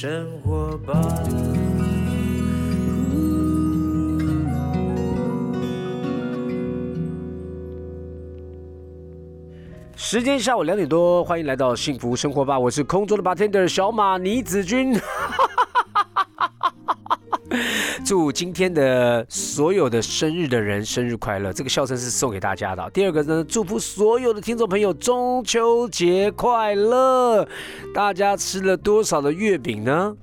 生活吧。时间下午两点多，欢迎来到幸福生活吧，我是空中的 bartender 小马倪子君。祝今天的所有的生日的人生日快乐！这个笑声是送给大家的。第二个呢，祝福所有的听众朋友中秋节快乐！大家吃了多少的月饼呢？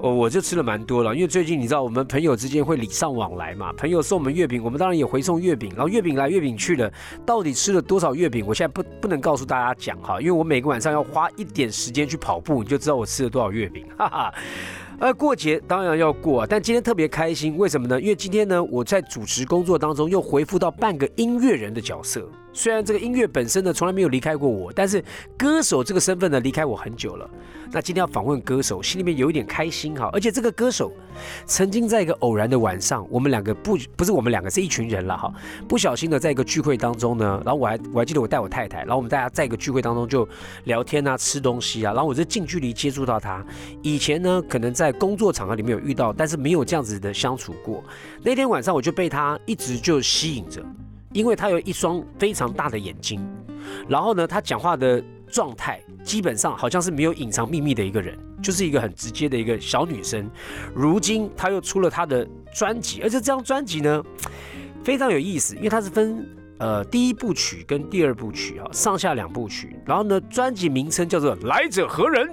哦，我就吃了蛮多了，因为最近你知道我们朋友之间会礼尚往来嘛，朋友送我们月饼，我们当然也回送月饼，然后月饼来月饼去的，到底吃了多少月饼，我现在不不能告诉大家讲哈，因为我每个晚上要花一点时间去跑步，你就知道我吃了多少月饼，哈哈。而，过节当然要过啊，但今天特别开心，为什么呢？因为今天呢，我在主持工作当中又回复到半个音乐人的角色。虽然这个音乐本身呢从来没有离开过我，但是歌手这个身份呢离开我很久了。那今天要访问歌手，心里面有一点开心哈。而且这个歌手曾经在一个偶然的晚上，我们两个不不是我们两个是一群人了哈，不小心的在一个聚会当中呢，然后我还我还记得我带我太太，然后我们大家在一个聚会当中就聊天啊，吃东西啊，然后我就近距离接触到他。以前呢可能在工作场合里面有遇到，但是没有这样子的相处过。那天晚上我就被他一直就吸引着。因为她有一双非常大的眼睛，然后呢，她讲话的状态基本上好像是没有隐藏秘密的一个人，就是一个很直接的一个小女生。如今她又出了她的专辑，而且这张专辑呢非常有意思，因为它是分呃第一部曲跟第二部曲啊，上下两部曲。然后呢，专辑名称叫做《来者何人》。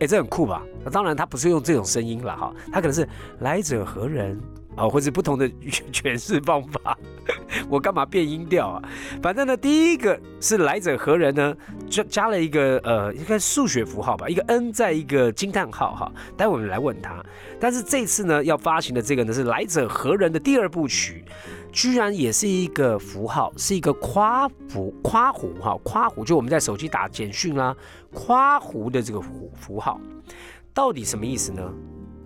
哎，这很酷吧？那当然，他不是用这种声音了哈，他可能是《来者何人》。啊，或者不同的 诠释方法，我干嘛变音调啊？反正呢，第一个是来者何人呢？加加了一个呃，应该数学符号吧，一个 n 在一个惊叹号哈。待会我们来问他。但是这次呢，要发行的这个呢是来者何人的第二部曲，居然也是一个符号，是一个夸符夸弧哈，夸弧就我们在手机打简讯啦，夸弧的这个符符号，到底什么意思呢？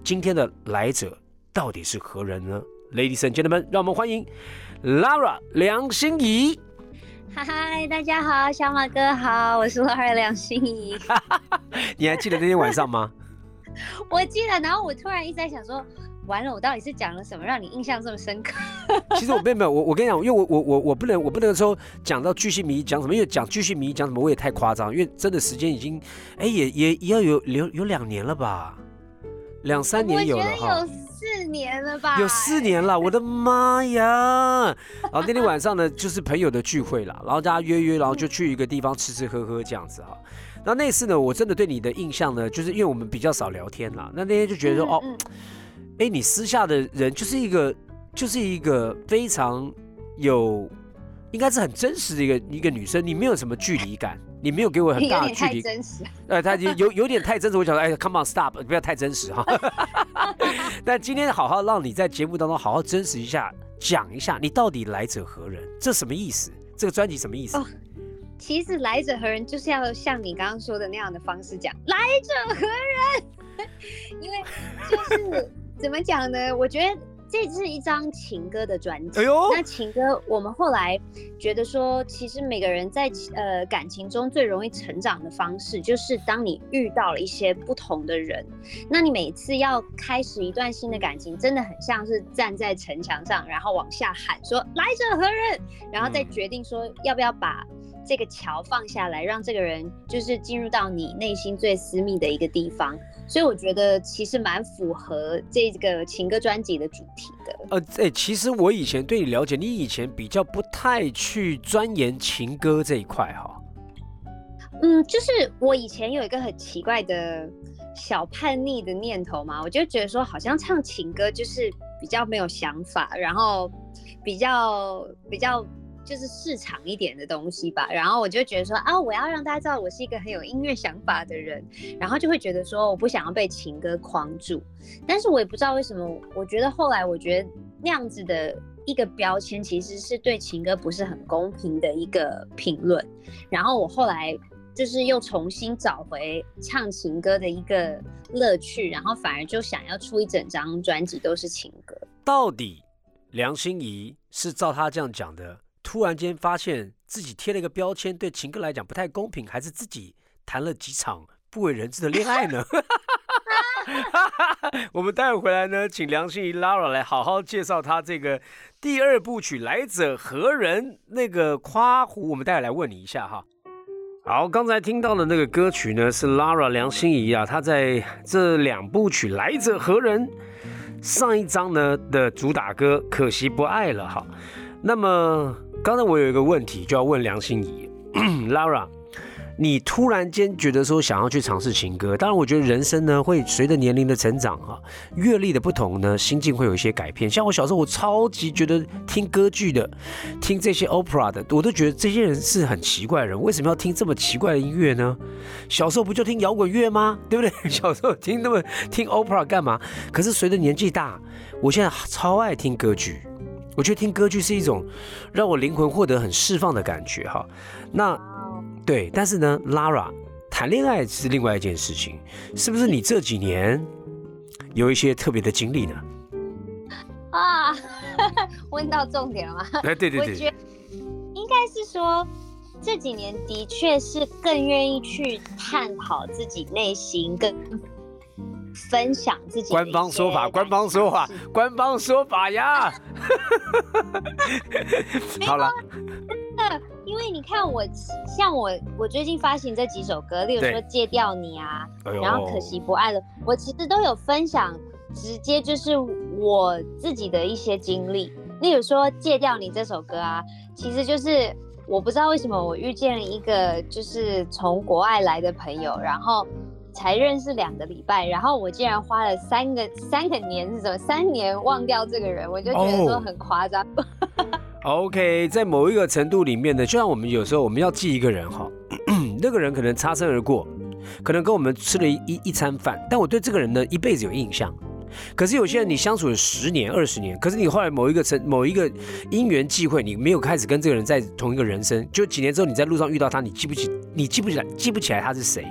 今天的来者。到底是何人呢？Ladies and gentlemen，让我们欢迎 Lara 梁心怡。嗨，大家好，小马哥好，我是 Lara 梁心怡。你还记得那天晚上吗？我记得，然后我突然一直在想说，完了，我到底是讲了什么让你印象这么深刻？其实我并没有，我我跟你讲，因为我我我我不能我不能说讲到巨细迷讲什么，因为讲巨细迷讲什么我也太夸张，因为真的时间已经哎也也也要有有有两年了吧，两三年有了哈。四年了吧？有四年了，我的妈呀！然后那天晚上呢，就是朋友的聚会啦，然后大家约约，然后就去一个地方吃吃喝喝这样子哈。那那次呢，我真的对你的印象呢，就是因为我们比较少聊天啦，那那天就觉得说，哦，哎，你私下的人就是一个，就是一个非常有，应该是很真实的一个一个女生，你没有什么距离感。你没有给我很大的距离，真实。哎，他有有点太真实，我想说，哎，come on stop，不要太真实哈。但今天好好让你在节目当中好好真实一下，讲一下你到底来者何人，这什么意思？这个专辑什么意思？其实来者何人就是要像你刚刚说的那样的方式讲，来者何人？因为就是怎么讲呢？我觉得。这是一张情歌的专辑。哎呦，那情歌，我们后来觉得说，其实每个人在呃感情中最容易成长的方式，就是当你遇到了一些不同的人，那你每次要开始一段新的感情，真的很像是站在城墙上，然后往下喊说来者何人，然后再决定说要不要把。这个桥放下来，让这个人就是进入到你内心最私密的一个地方，所以我觉得其实蛮符合这个情歌专辑的主题的。呃，哎，其实我以前对你了解，你以前比较不太去钻研情歌这一块哈。嗯，就是我以前有一个很奇怪的小叛逆的念头嘛，我就觉得说好像唱情歌就是比较没有想法，然后比较比较。就是市场一点的东西吧，然后我就觉得说啊，我要让大家知道我是一个很有音乐想法的人，然后就会觉得说我不想要被情歌框住，但是我也不知道为什么，我觉得后来我觉得那样子的一个标签其实是对情歌不是很公平的一个评论，然后我后来就是又重新找回唱情歌的一个乐趣，然后反而就想要出一整张专辑都是情歌。到底梁心怡是照他这样讲的？突然间发现自己贴了一个标签，对情歌来讲不太公平，还是自己谈了几场不为人知的恋爱呢？我们待会回来呢，请梁心怡 Lara 来好好介绍她这个第二部曲《来者何人》那个夸胡，我们待会来问你一下哈。好，刚才听到的那个歌曲呢，是 Lara 梁心怡啊，她在这两部曲《来者何人》上一章呢的主打歌《可惜不爱了》哈。那么刚才我有一个问题就要问梁心怡 Lara。你突然间觉得说想要去尝试情歌，当然我觉得人生呢会随着年龄的成长啊，阅历的不同呢，心境会有一些改变。像我小时候，我超级觉得听歌剧的，听这些 opera 的，我都觉得这些人是很奇怪的人，为什么要听这么奇怪的音乐呢？小时候不就听摇滚乐吗？对不对？小时候听那么听 opera 干嘛？可是随着年纪大，我现在超爱听歌剧，我觉得听歌剧是一种让我灵魂获得很释放的感觉哈。那。对，但是呢，Lara 谈恋爱是另外一件事情，是不是你这几年有一些特别的经历呢？啊，问到重点了吗？哎，对对对，我觉得应该是说这几年的确是更愿意去探讨自己内心，更分享自己。官方说法，官方说法，官方说法呀。好了。因为你看我，像我，我最近发行这几首歌，例如说《戒掉你》啊，然后《可惜不爱了》，我其实都有分享，直接就是我自己的一些经历。例如说《戒掉你》这首歌啊，其实就是我不知道为什么我遇见了一个就是从国外来的朋友，然后才认识两个礼拜，然后我竟然花了三个三个年是什么三年忘掉这个人，我就觉得说很夸张。OK，在某一个程度里面呢，就像我们有时候我们要记一个人哈，那个人可能擦身而过，可能跟我们吃了一一餐饭，但我对这个人呢一辈子有印象。可是有些人你相处了十年、二十年，可是你后来某一个成某一个因缘际会，你没有开始跟这个人在同一个人生，就几年之后你在路上遇到他，你记不起，你记不起来，记不起来他是谁。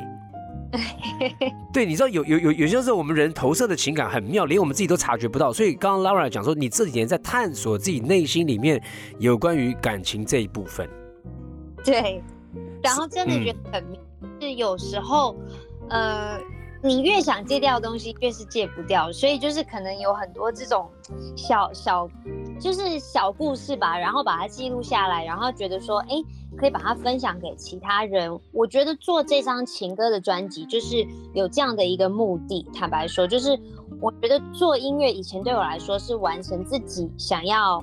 对，你知道有有有有些时候我们人投射的情感很妙，连我们自己都察觉不到。所以刚刚 Laura 讲说，你这几年在探索自己内心里面有关于感情这一部分。对，然后真的觉得很是有时候，呃，你越想戒掉的东西，越是戒不掉。所以就是可能有很多这种小小，就是小故事吧，然后把它记录下来，然后觉得说，哎。可以把它分享给其他人。我觉得做这张情歌的专辑就是有这样的一个目的。坦白说，就是我觉得做音乐以前对我来说是完成自己想要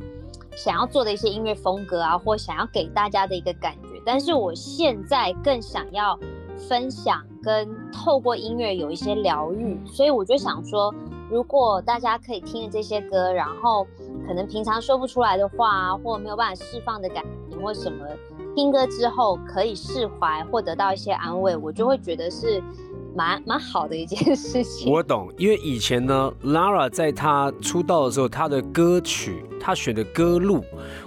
想要做的一些音乐风格啊，或想要给大家的一个感觉。但是我现在更想要分享跟透过音乐有一些疗愈，所以我就想说，如果大家可以听着这些歌，然后可能平常说不出来的话，或没有办法释放的感情或什么。听歌之后可以释怀或得到一些安慰，我就会觉得是蛮蛮好的一件事情。我懂，因为以前呢，Lara 在她出道的时候，她的歌曲，她选的歌路，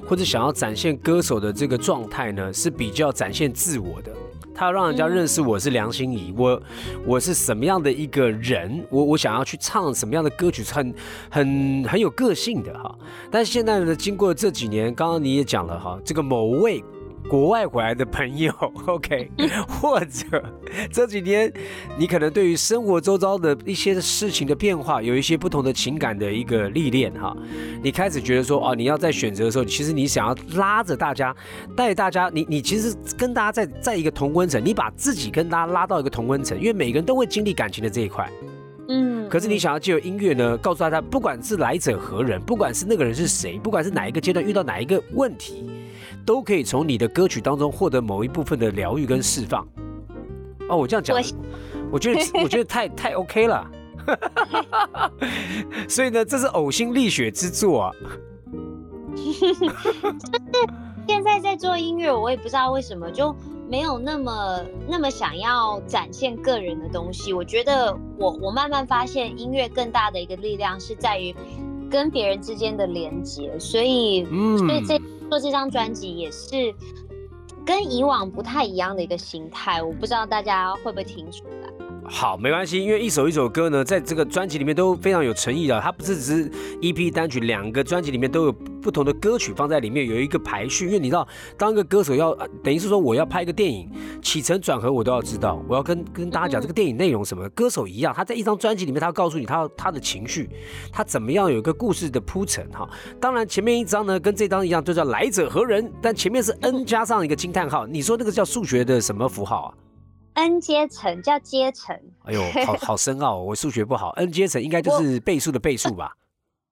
或者想要展现歌手的这个状态呢，是比较展现自我的。她要让人家认识我是梁心怡，我我是什么样的一个人，我我想要去唱什么样的歌曲，很很很有个性的哈。但是现在呢，经过这几年，刚刚你也讲了哈，这个某位。国外回来的朋友，OK，或者这几天你可能对于生活周遭的一些事情的变化，有一些不同的情感的一个历练哈，你开始觉得说哦，你要在选择的时候，其实你想要拉着大家，带大家，你你其实跟大家在在一个同温层，你把自己跟大家拉到一个同温层，因为每个人都会经历感情的这一块，嗯，可是你想要借由音乐呢，告诉大家，不管是来者何人，不管是那个人是谁，不管是哪一个阶段遇到哪一个问题。都可以从你的歌曲当中获得某一部分的疗愈跟释放。哦，我这样讲，我觉得 我觉得太太 OK 了。所以呢，这是呕心沥血之作啊。现在在做音乐，我也不知道为什么就没有那么那么想要展现个人的东西。我觉得我我慢慢发现，音乐更大的一个力量是在于跟别人之间的连接。所以，所以这。做这张专辑也是跟以往不太一样的一个心态，我不知道大家会不会听出来。好，没关系，因为一首一首歌呢，在这个专辑里面都非常有诚意的。它不是只是 EP 单曲，两个专辑里面都有不同的歌曲放在里面，有一个排序。因为你知道，当一个歌手要等于是说我要拍一个电影，起承转合我都要知道，我要跟跟大家讲这个电影内容什么。歌手一样，他在一张专辑里面，他要告诉你他他的情绪，他怎么样有一个故事的铺陈哈。当然前面一张呢跟这张一样，就叫来者何人，但前面是 N 加上一个惊叹号。你说那个叫数学的什么符号啊？n 阶层叫阶层，哎呦，好 好深奥，我数学不好。n 阶层应该就是倍数的倍数吧？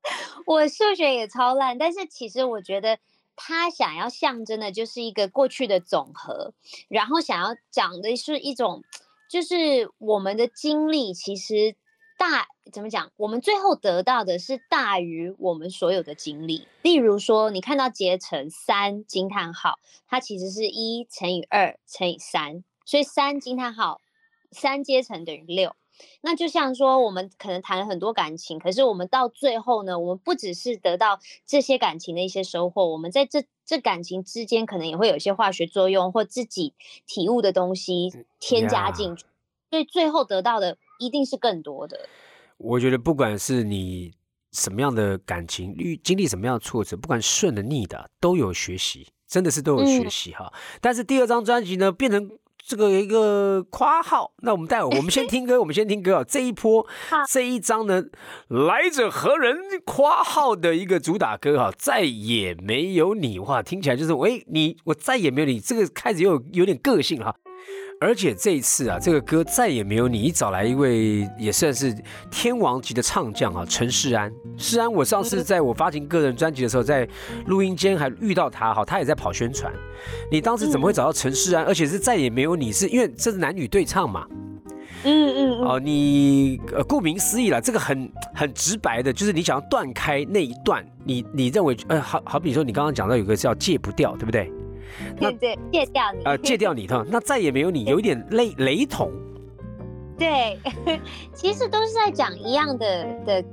我数学也超烂，但是其实我觉得他想要象征的就是一个过去的总和，然后想要讲的是一种，就是我们的经历其实大怎么讲？我们最后得到的是大于我们所有的经历。例如说，你看到结成三惊叹号，它其实是一乘以二乘以三。所以三惊叹号，三阶层等于六。那就像说，我们可能谈了很多感情，可是我们到最后呢，我们不只是得到这些感情的一些收获，我们在这这感情之间，可能也会有一些化学作用或自己体悟的东西添加进去。所以最后得到的一定是更多的。我觉得不管是你什么样的感情遇经历什么样的挫折，不管顺的逆的，都有学习，真的是都有学习哈。但是第二张专辑呢，变成。这个一个夸号，那我们待会我们先听歌，我们先听歌啊。这一波这一张呢，来者何人？夸号的一个主打歌哈，再也没有你哇，听起来就是喂你，我再也没有你，这个开始又有点个性哈。而且这一次啊，这个歌再也没有你，找来一位也算是天王级的唱将啊，陈世安。世安，我上次在我发行个人专辑的时候，在录音间还遇到他哈，他也在跑宣传。你当时怎么会找到陈世安？而且是再也没有你，是因为这是男女对唱嘛？嗯嗯哦，你呃，顾名思义了，这个很很直白的，就是你想要断开那一段，你你认为呃，好好比说你刚刚讲到有个叫戒不掉，对不对？对对，戒掉你，呃，戒掉你，哈，那再也没有你，有一点雷雷同。对，其实都是在讲一样的的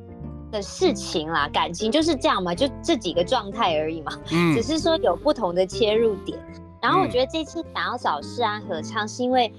的事情啦，感情就是这样嘛，就这几个状态而已嘛，嗯，只是说有不同的切入点。然后我觉得这次想要找世安合唱，是因为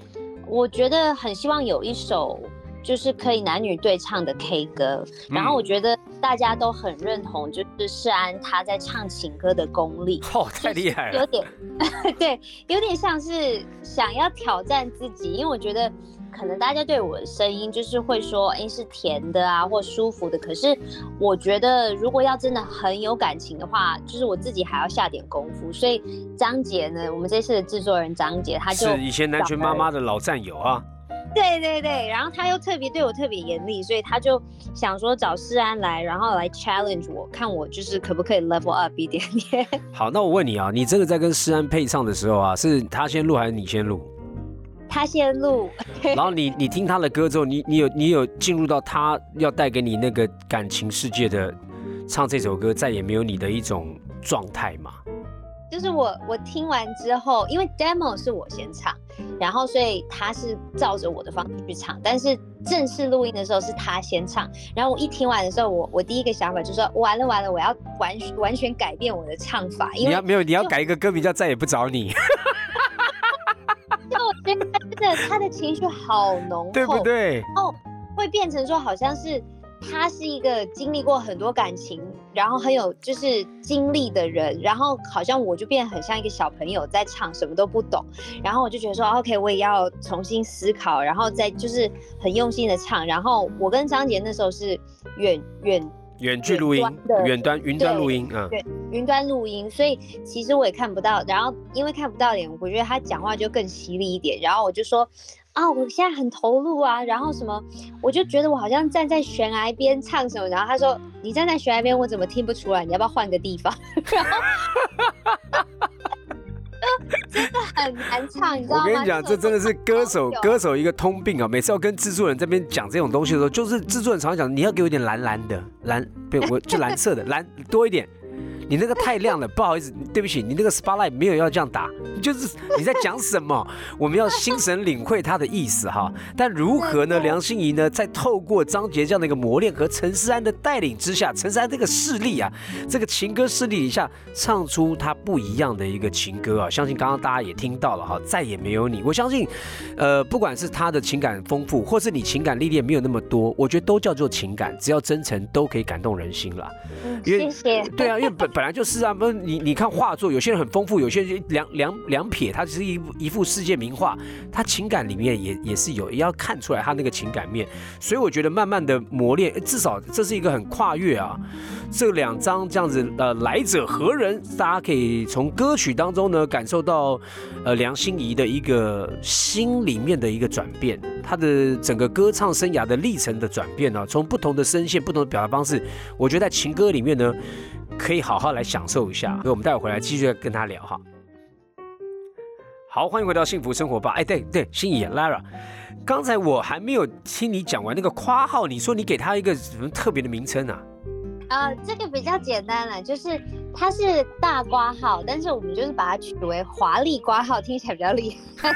我觉得很希望有一首。就是可以男女对唱的 K 歌，然后我觉得大家都很认同，就是世安他在唱情歌的功力，哦，太厉害了，有点，对，有点像是想要挑战自己，因为我觉得可能大家对我的声音就是会说，哎，是甜的啊，或舒服的，可是我觉得如果要真的很有感情的话，就是我自己还要下点功夫，所以张杰呢，我们这次的制作人张杰，他就是以前南拳妈妈的老战友啊。对对对，然后他又特别对我特别严厉，所以他就想说找世安来，然后来 challenge 我，看我就是可不可以 level up 一点点。好，那我问你啊，你真的在跟世安配唱的时候啊，是他先录还是你先录？他先录。然后你你听他的歌之后，你你有你有进入到他要带给你那个感情世界的唱这首歌再也没有你的一种状态吗？就是我我听完之后，因为 demo 是我先唱，然后所以他是照着我的方式去唱，但是正式录音的时候是他先唱，然后我一听完的时候，我我第一个想法就是说完了完了，我要完完全改变我的唱法，因为你要没有你要改一个歌名叫再也不找你，就我觉得他真的他的情绪好浓厚，对不对？哦，会变成说好像是。他是一个经历过很多感情，然后很有就是经历的人，然后好像我就变得很像一个小朋友在唱，什么都不懂，然后我就觉得说，OK，我也要重新思考，然后再就是很用心的唱。然后我跟张杰那时候是远远远距录音，远端云端录音，啊，对，云端录音，所以其实我也看不到，然后因为看不到脸，我觉得他讲话就更犀利一点，然后我就说。啊，我现在很投入啊，然后什么，我就觉得我好像站在悬崖边唱什么，然后他说你站在悬崖边，我怎么听不出来？你要不要换个地方？然后 真的很难唱，你知道吗？我跟你讲，这真的是歌手歌手一个通病啊！每次要跟制作人这边讲这种东西的时候，就是制作人常常讲，你要给我一点蓝蓝的蓝，对，我就蓝色的蓝多一点。你那个太亮了，不好意思，对不起，你那个 spotlight 没有要这样打，就是你在讲什么？我们要心神领会他的意思哈。但如何呢？梁心怡呢，在透过张杰这样的一个磨练和陈思安的带领之下，陈思安这个势力啊，这个情歌势力底下，唱出他不一样的一个情歌啊。相信刚刚大家也听到了哈，再也没有你。我相信，呃，不管是他的情感丰富，或是你情感历练没有那么多，我觉得都叫做情感，只要真诚，都可以感动人心了。谢谢。对啊，因为本 本来就是啊，不是你你看画作，有些人很丰富，有些人两两两撇，他只是一一幅世界名画，他情感里面也也是有，也要看出来他那个情感面。所以我觉得慢慢的磨练，至少这是一个很跨越啊。这两张这样子，呃，来者何人？大家可以从歌曲当中呢感受到，呃，梁心颐的一个心里面的一个转变，他的整个歌唱生涯的历程的转变呢，从不同的声线、不同的表达方式，我觉得在情歌里面呢，可以好好来享受一下。所以我们待会回来继续跟他聊哈。好，欢迎回到幸福生活吧。哎，对对，心怡 Lara，刚才我还没有听你讲完那个夸号，你说你给他一个什么特别的名称啊？呃，这个比较简单了，就是它是大挂号，但是我们就是把它取为华丽挂号，听起来比较厉害。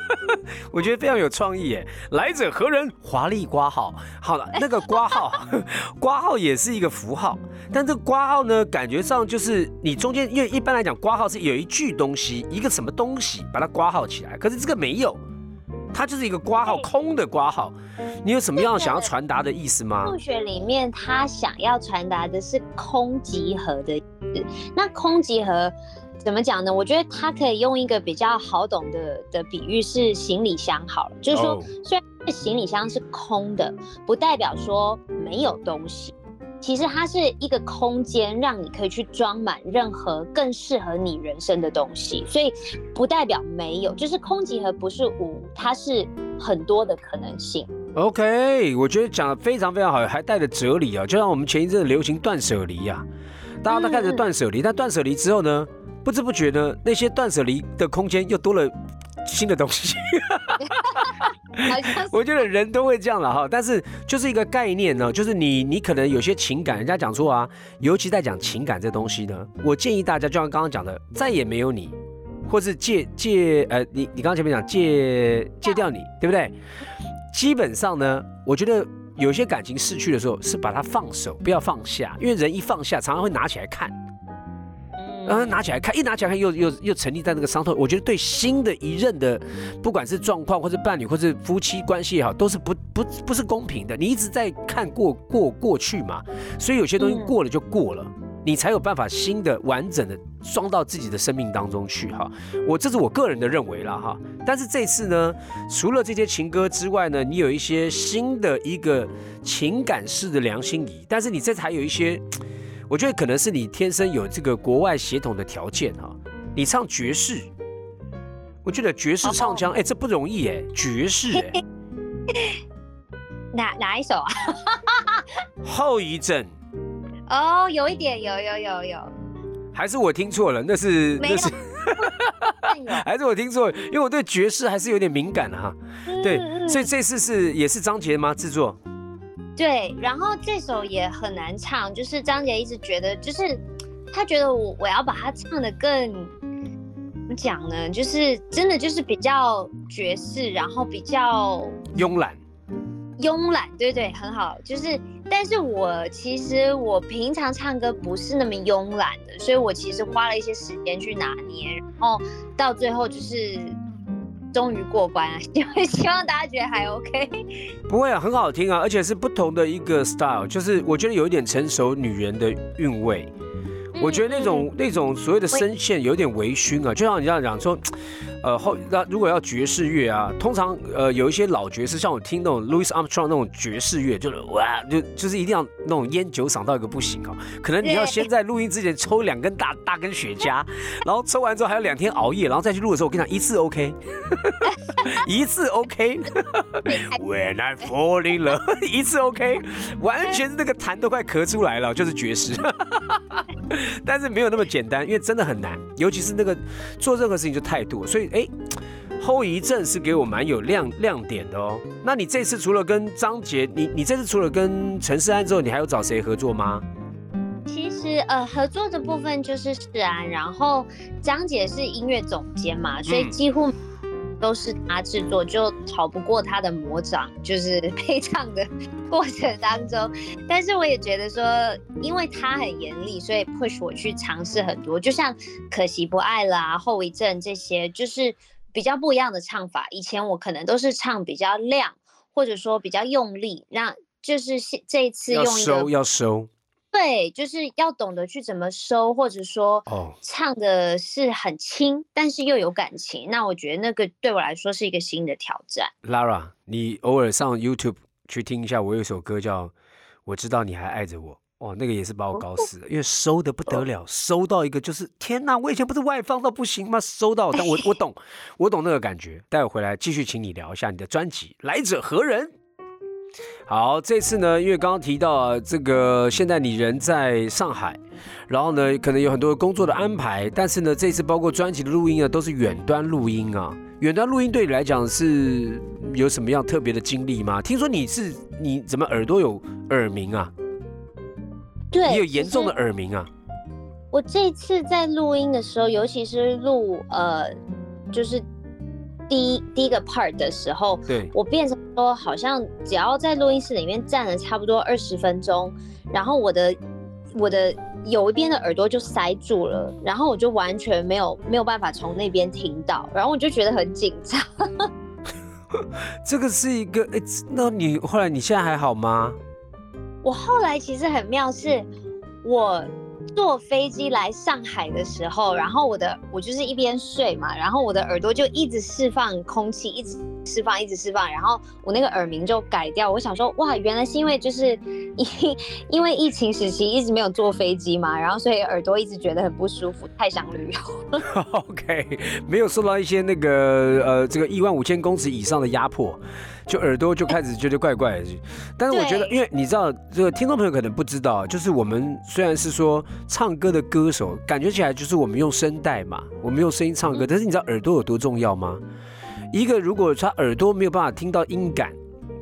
我觉得非常有创意耶！来者何人？华丽挂号。好了，那个挂号，挂号也是一个符号，但这个挂号呢，感觉上就是你中间，因为一般来讲，挂号是有一句东西，一个什么东西把它挂号起来，可是这个没有。它就是一个挂号，空的挂号。你有什么样想要传达的意思吗？数学里面，它想要传达的是空集合的意思。那空集合怎么讲呢？我觉得它可以用一个比较好懂的的比喻是行李箱好了，就是说，虽然行李箱是空的，不代表说没有东西。其实它是一个空间，让你可以去装满任何更适合你人生的东西，所以不代表没有，就是空集合不是无，它是很多的可能性。OK，我觉得讲的非常非常好，还带着哲理啊，就像我们前一阵流行断舍离呀，大家都开始断舍离，但断舍离之后呢，不知不觉呢，那些断舍离的空间又多了。新的东西，我觉得人都会这样了哈。但是就是一个概念呢，就是你你可能有些情感，人家讲说啊，尤其在讲情感这东西呢，我建议大家就像刚刚讲的，再也没有你，或是戒戒呃，你你刚刚前面讲戒戒掉你，对不对？基本上呢，我觉得有些感情逝去的时候，是把它放手，不要放下，因为人一放下，常常会拿起来看。然后拿起来看，一拿起来看又又又沉溺在那个伤痛。我觉得对新的一任的，不管是状况或是伴侣或是夫妻关系也好，都是不不不是公平的。你一直在看过过过去嘛，所以有些东西过了就过了，你才有办法新的完整的装到自己的生命当中去哈。我这是我个人的认为了哈。但是这次呢，除了这些情歌之外呢，你有一些新的一个情感式的良心仪，但是你这次还有一些。我觉得可能是你天生有这个国外血统的条件哈，你唱爵士，我觉得爵士唱腔，哎，这不容易哎，爵士哎，哪哪一首啊？后遗症。哦，有一点，有有有有。还是我听错了？那是那是，还是我听错？因为我对爵士还是有点敏感的哈。对，所以这次是也是张杰吗制作？对，然后这首也很难唱，就是张杰一直觉得，就是他觉得我我要把它唱的更怎么讲呢？就是真的就是比较爵士，然后比较慵懒，慵懒，对对，很好。就是，但是我其实我平常唱歌不是那么慵懒的，所以我其实花了一些时间去拿捏，然后到最后就是。终于过关了，希望大家觉得还 OK。不会啊，很好听啊，而且是不同的一个 style，就是我觉得有一点成熟女人的韵味。我觉得那种那种所谓的声线有点微醺啊，就像你这样讲说。呃后那如果要爵士乐啊，通常呃有一些老爵士，像我听那种 Louis Armstrong 那种爵士乐，就是哇就就是一定要那种烟酒嗓到一个不行哦。可能你要先在录音之前抽两根大大根雪茄，然后抽完之后还有两天熬夜，然后再去录的时候，我跟你讲一次 OK，一次 OK。When I fall in love，一次 OK，完全是那个痰都快咳出来了，就是爵士。但是没有那么简单，因为真的很难，尤其是那个做任何事情就态度，所以。哎，后遗症是给我蛮有亮亮点的哦。那你这次除了跟张杰，你你这次除了跟陈世安之后，你还有找谁合作吗？其实呃合作的部分就是世安，然后张杰是音乐总监嘛，所以嗯几乎都是他制作，就逃不过他的魔掌，就是 配唱的过程当中。但是我也觉得说，因为他很严厉，所以 push 我去尝试很多，就像可惜不爱啦、后遗症这些，就是比较不一样的唱法。以前我可能都是唱比较亮，或者说比较用力，那就是这一次用一个收要收对，就是要懂得去怎么收，或者说哦。唱的是很轻，但是又有感情。那我觉得那个对我来说是一个新的挑战。Lara，你偶尔上 YouTube 去听一下，我有一首歌叫《我知道你还爱着我》。哦，那个也是把我搞死了，因为收的不得了，收到一个就是天哪！我以前不是外放到不行吗？收到，但我我懂，我懂那个感觉。待会回来继续请你聊一下你的专辑《来者何人》。好，这次呢，因为刚刚提到啊，这个现在你人在上海，然后呢，可能有很多工作的安排，但是呢，这次包括专辑的录音啊，都是远端录音啊。远端录音对你来讲是有什么样特别的经历吗？听说你是你怎么耳朵有耳鸣啊？对，你有严重的耳鸣啊？我这次在录音的时候，尤其是录呃，就是第一第一个 part 的时候，对，我变成说，好像只要在录音室里面站了差不多二十分钟，然后我的我的有一边的耳朵就塞住了，然后我就完全没有没有办法从那边听到，然后我就觉得很紧张。这个是一个哎，那你后来你现在还好吗？我后来其实很妙是，我坐飞机来上海的时候，然后我的我就是一边睡嘛，然后我的耳朵就一直释放空气，一直释放，一直释放，然后我那个耳鸣就改掉。我想说，哇，原来是因为就是因 因为疫情时期一直没有坐飞机嘛，然后所以耳朵一直觉得很不舒服，太想旅游。OK，没有受到一些那个呃这个一万五千公尺以上的压迫，就耳朵就开始觉得怪怪的。但是我觉得，因为你知道，这个听众朋友可能不知道，就是我们虽然是说唱歌的歌手，感觉起来就是我们用声带嘛，我们用声音唱歌，嗯但是你知道耳朵有多重要吗？一个如果他耳朵没有办法听到音感。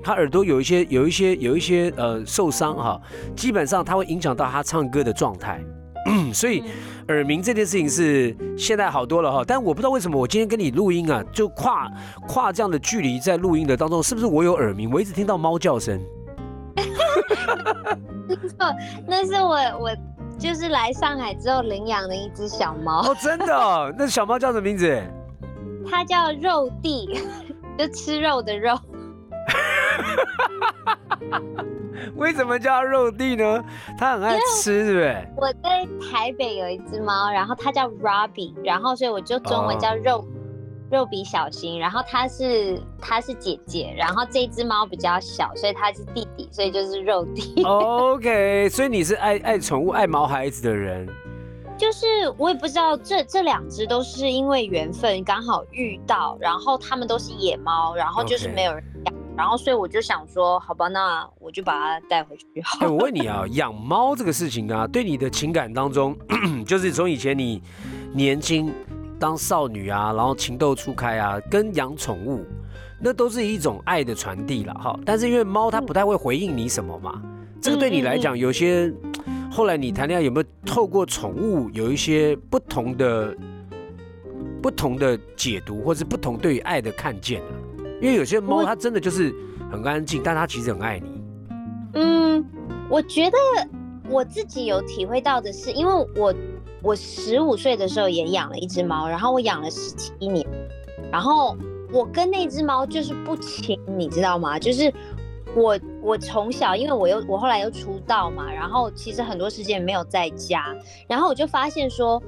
他耳朵有一些有一些有一些呃受伤哈，基本上它会影响到他唱歌的状态，所以耳鸣这件事情是现在好多了哈，但我不知道为什么我今天跟你录音啊，就跨跨这样的距离在录音的当中，是不是我有耳鸣？我一直听到猫叫声。错，那是我我就是来上海之后领养的一只小猫，哦，真的、哦？那小猫叫什么名字？它叫肉弟，就吃肉的肉。为什么叫肉弟呢？它很爱吃，对不对？我在台北有一只猫，然后它叫 Robbie，然后所以我就中文叫肉、肉比小新，然后它是它是姐姐，然后这只猫比较小，所以它是弟弟，所以就是肉弟。OK，所以你是爱爱宠物、爱毛孩子的人。就是我也不知道这这两只都是因为缘分刚好遇到，然后它们都是野猫，然后就是没有人养然后所以我就想说，好吧，那我就把它带回去好。我问你啊，养猫这个事情啊，对你的情感当中，就是从以前你年轻当少女啊，然后情窦初开啊，跟养宠物，那都是一种爱的传递了哈。但是因为猫它不太会回应你什么嘛，这个对你来讲，有些后来你谈恋爱有没有透过宠物有一些不同的不同的解读，或是不同对于爱的看见啊？因为有些猫它真的就是很安静，但它其实很爱你。嗯，我觉得我自己有体会到的是，因为我我十五岁的时候也养了一只猫，然后我养了十七年，然后我跟那只猫就是不亲，你知道吗？就是我我从小，因为我又我后来又出道嘛，然后其实很多时间没有在家，然后我就发现说，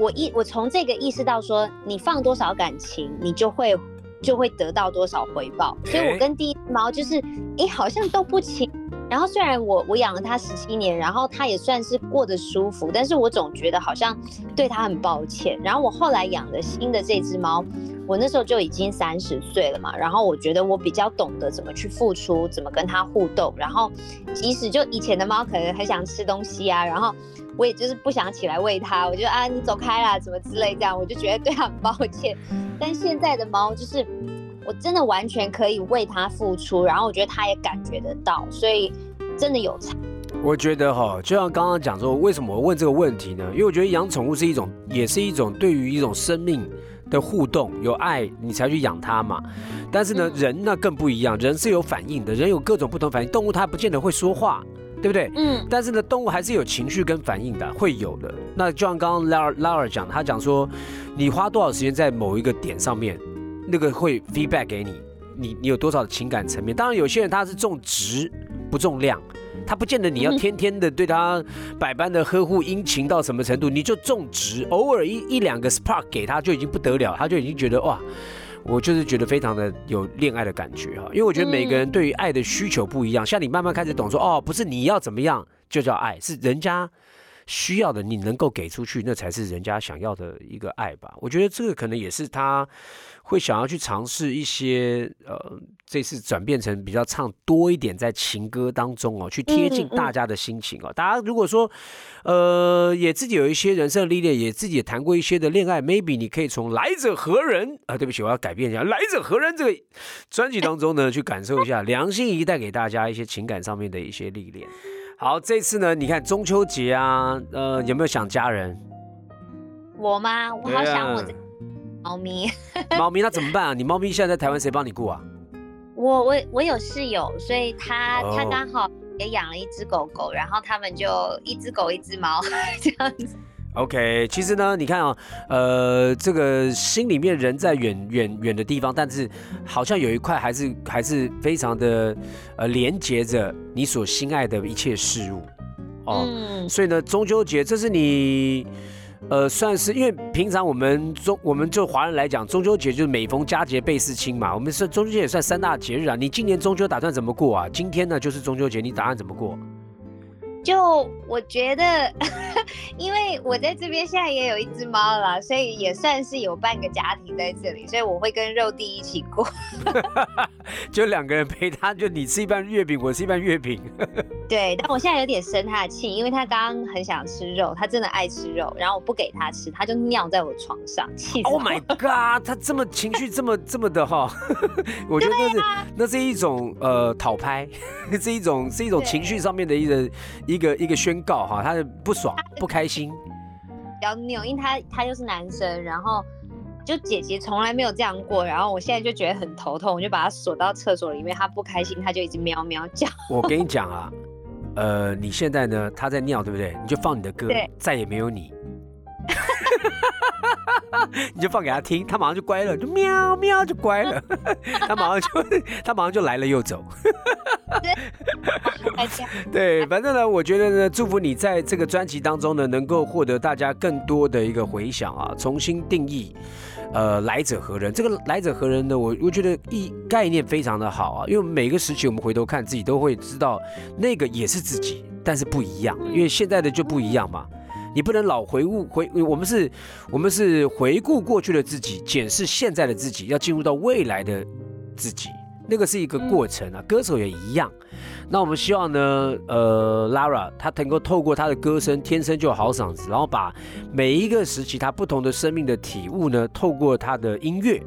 我意我从这个意识到说，你放多少感情，你就会就会得到多少回报，所以我跟第一只猫就是，诶，好像都不亲。然后虽然我我养了它十七年，然后它也算是过得舒服，但是我总觉得好像对它很抱歉。然后我后来养了新的这只猫，我那时候就已经三十岁了嘛，然后我觉得我比较懂得怎么去付出，怎么跟它互动。然后即使就以前的猫可能很想吃东西啊，然后我也就是不想起来喂它，我就啊你走开啦，怎么之类这样，我就觉得 对它很抱歉。但现在的猫就是我真的完全可以为它付出，然后我觉得它也感觉得到，所以真的有差。我觉得哈，就像刚刚讲说，为什么我问这个问题呢？因为我觉得养宠物是一种，也是一种对于一种生命的互动，有爱你才去养它嘛。但是呢，人那更不一样，人是有反应的，人有各种不同反应。动物它不见得会说话，对不对？嗯。但是呢，动物还是有情绪跟反应的，会有的。那就像刚刚拉尔拉尔讲，他讲说，你花多少时间在某一个点上面，那个会 feedback 给你，你你有多少的情感层面？当然，有些人他是重质不重量。他不见得你要天天的对他百般的呵护殷勤到什么程度，你就种植，偶尔一一两个 spark 给他就已经不得了，他就已经觉得哇，我就是觉得非常的有恋爱的感觉哈。因为我觉得每个人对于爱的需求不一样，像你慢慢开始懂说哦，不是你要怎么样就叫爱，是人家需要的，你能够给出去，那才是人家想要的一个爱吧。我觉得这个可能也是他。会想要去尝试一些，呃，这次转变成比较唱多一点在情歌当中哦，去贴近大家的心情哦。大家如果说，呃，也自己有一些人生历练，也自己也谈过一些的恋爱，maybe 你可以从《来者何人》啊，对不起，我要改变一下，《来者何人》这个专辑当中呢，去感受一下梁心颐带给大家一些情感上面的一些历练。好，这次呢，你看中秋节啊，呃，有没有想家人？我吗？我好想我。猫咪，猫咪那怎么办啊？你猫咪现在在台湾，谁帮你顾啊？我我我有室友，所以他他刚好也养了一只狗狗，然后他们就一只狗一只猫这样子。OK，其实呢，你看啊，呃，这个心里面人在远远远的地方，但是好像有一块还是还是非常的呃连接着你所心爱的一切事物哦。所以呢，中秋节这是你。呃，算是因为平常我们中，我们就华人来讲，中秋节就是每逢佳节倍思亲嘛。我们是中秋节也算三大节日啊。你今年中秋打算怎么过啊？今天呢就是中秋节，你打算怎么过？就我觉得，因为我在这边现在也有一只猫了，所以也算是有半个家庭在这里，所以我会跟肉弟一起过，就两个人陪他，就你吃一半月饼，我吃一半月饼。对，但我现在有点生他的气，因为他刚刚很想吃肉，他真的爱吃肉，然后我不给他吃，他就尿在我床上，气死！Oh my god，他这么情绪这么这么的哈，我觉得那是那是一种呃讨拍，是一种是一种情绪上面的一个。一个一个宣告哈，他的不爽不开心，比较扭，因为他他又是男生，然后就姐姐从来没有这样过，然后我现在就觉得很头痛，我就把他锁到厕所里面，他不开心他就一直喵喵叫。我跟你讲啊，呃，你现在呢他在尿对不对？你就放你的歌，再也没有你。你就放给他听，他马上就乖了，就喵喵就乖了，他马上就他马上就来了又走。对，反正呢，我觉得呢，祝福你在这个专辑当中呢，能够获得大家更多的一个回响啊，重新定义，呃，来者何人？这个来者何人呢？我我觉得一概念非常的好啊，因为每个时期我们回头看自己都会知道，那个也是自己，但是不一样，因为现在的就不一样嘛。你不能老回顾回，我们是，我们是回顾过去的自己，检视现在的自己，要进入到未来的自己，那个是一个过程啊。歌手也一样。那我们希望呢，呃，Lara 她能够透过她的歌声，天生就有好嗓子，然后把每一个时期她不同的生命的体悟呢，透过她的音乐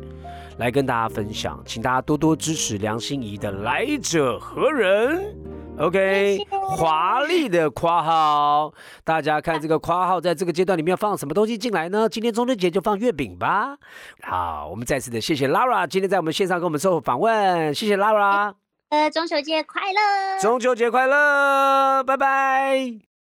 来跟大家分享。请大家多多支持梁心怡的《来者何人》。OK，华丽的括号，大家看这个括号，在这个阶段里面要放什么东西进来呢？今天中秋节就放月饼吧。好，我们再次的谢谢 Lara 今天在我们线上跟我们做访问，谢谢 Lara。呃，中秋节快乐！中秋节快乐，拜拜。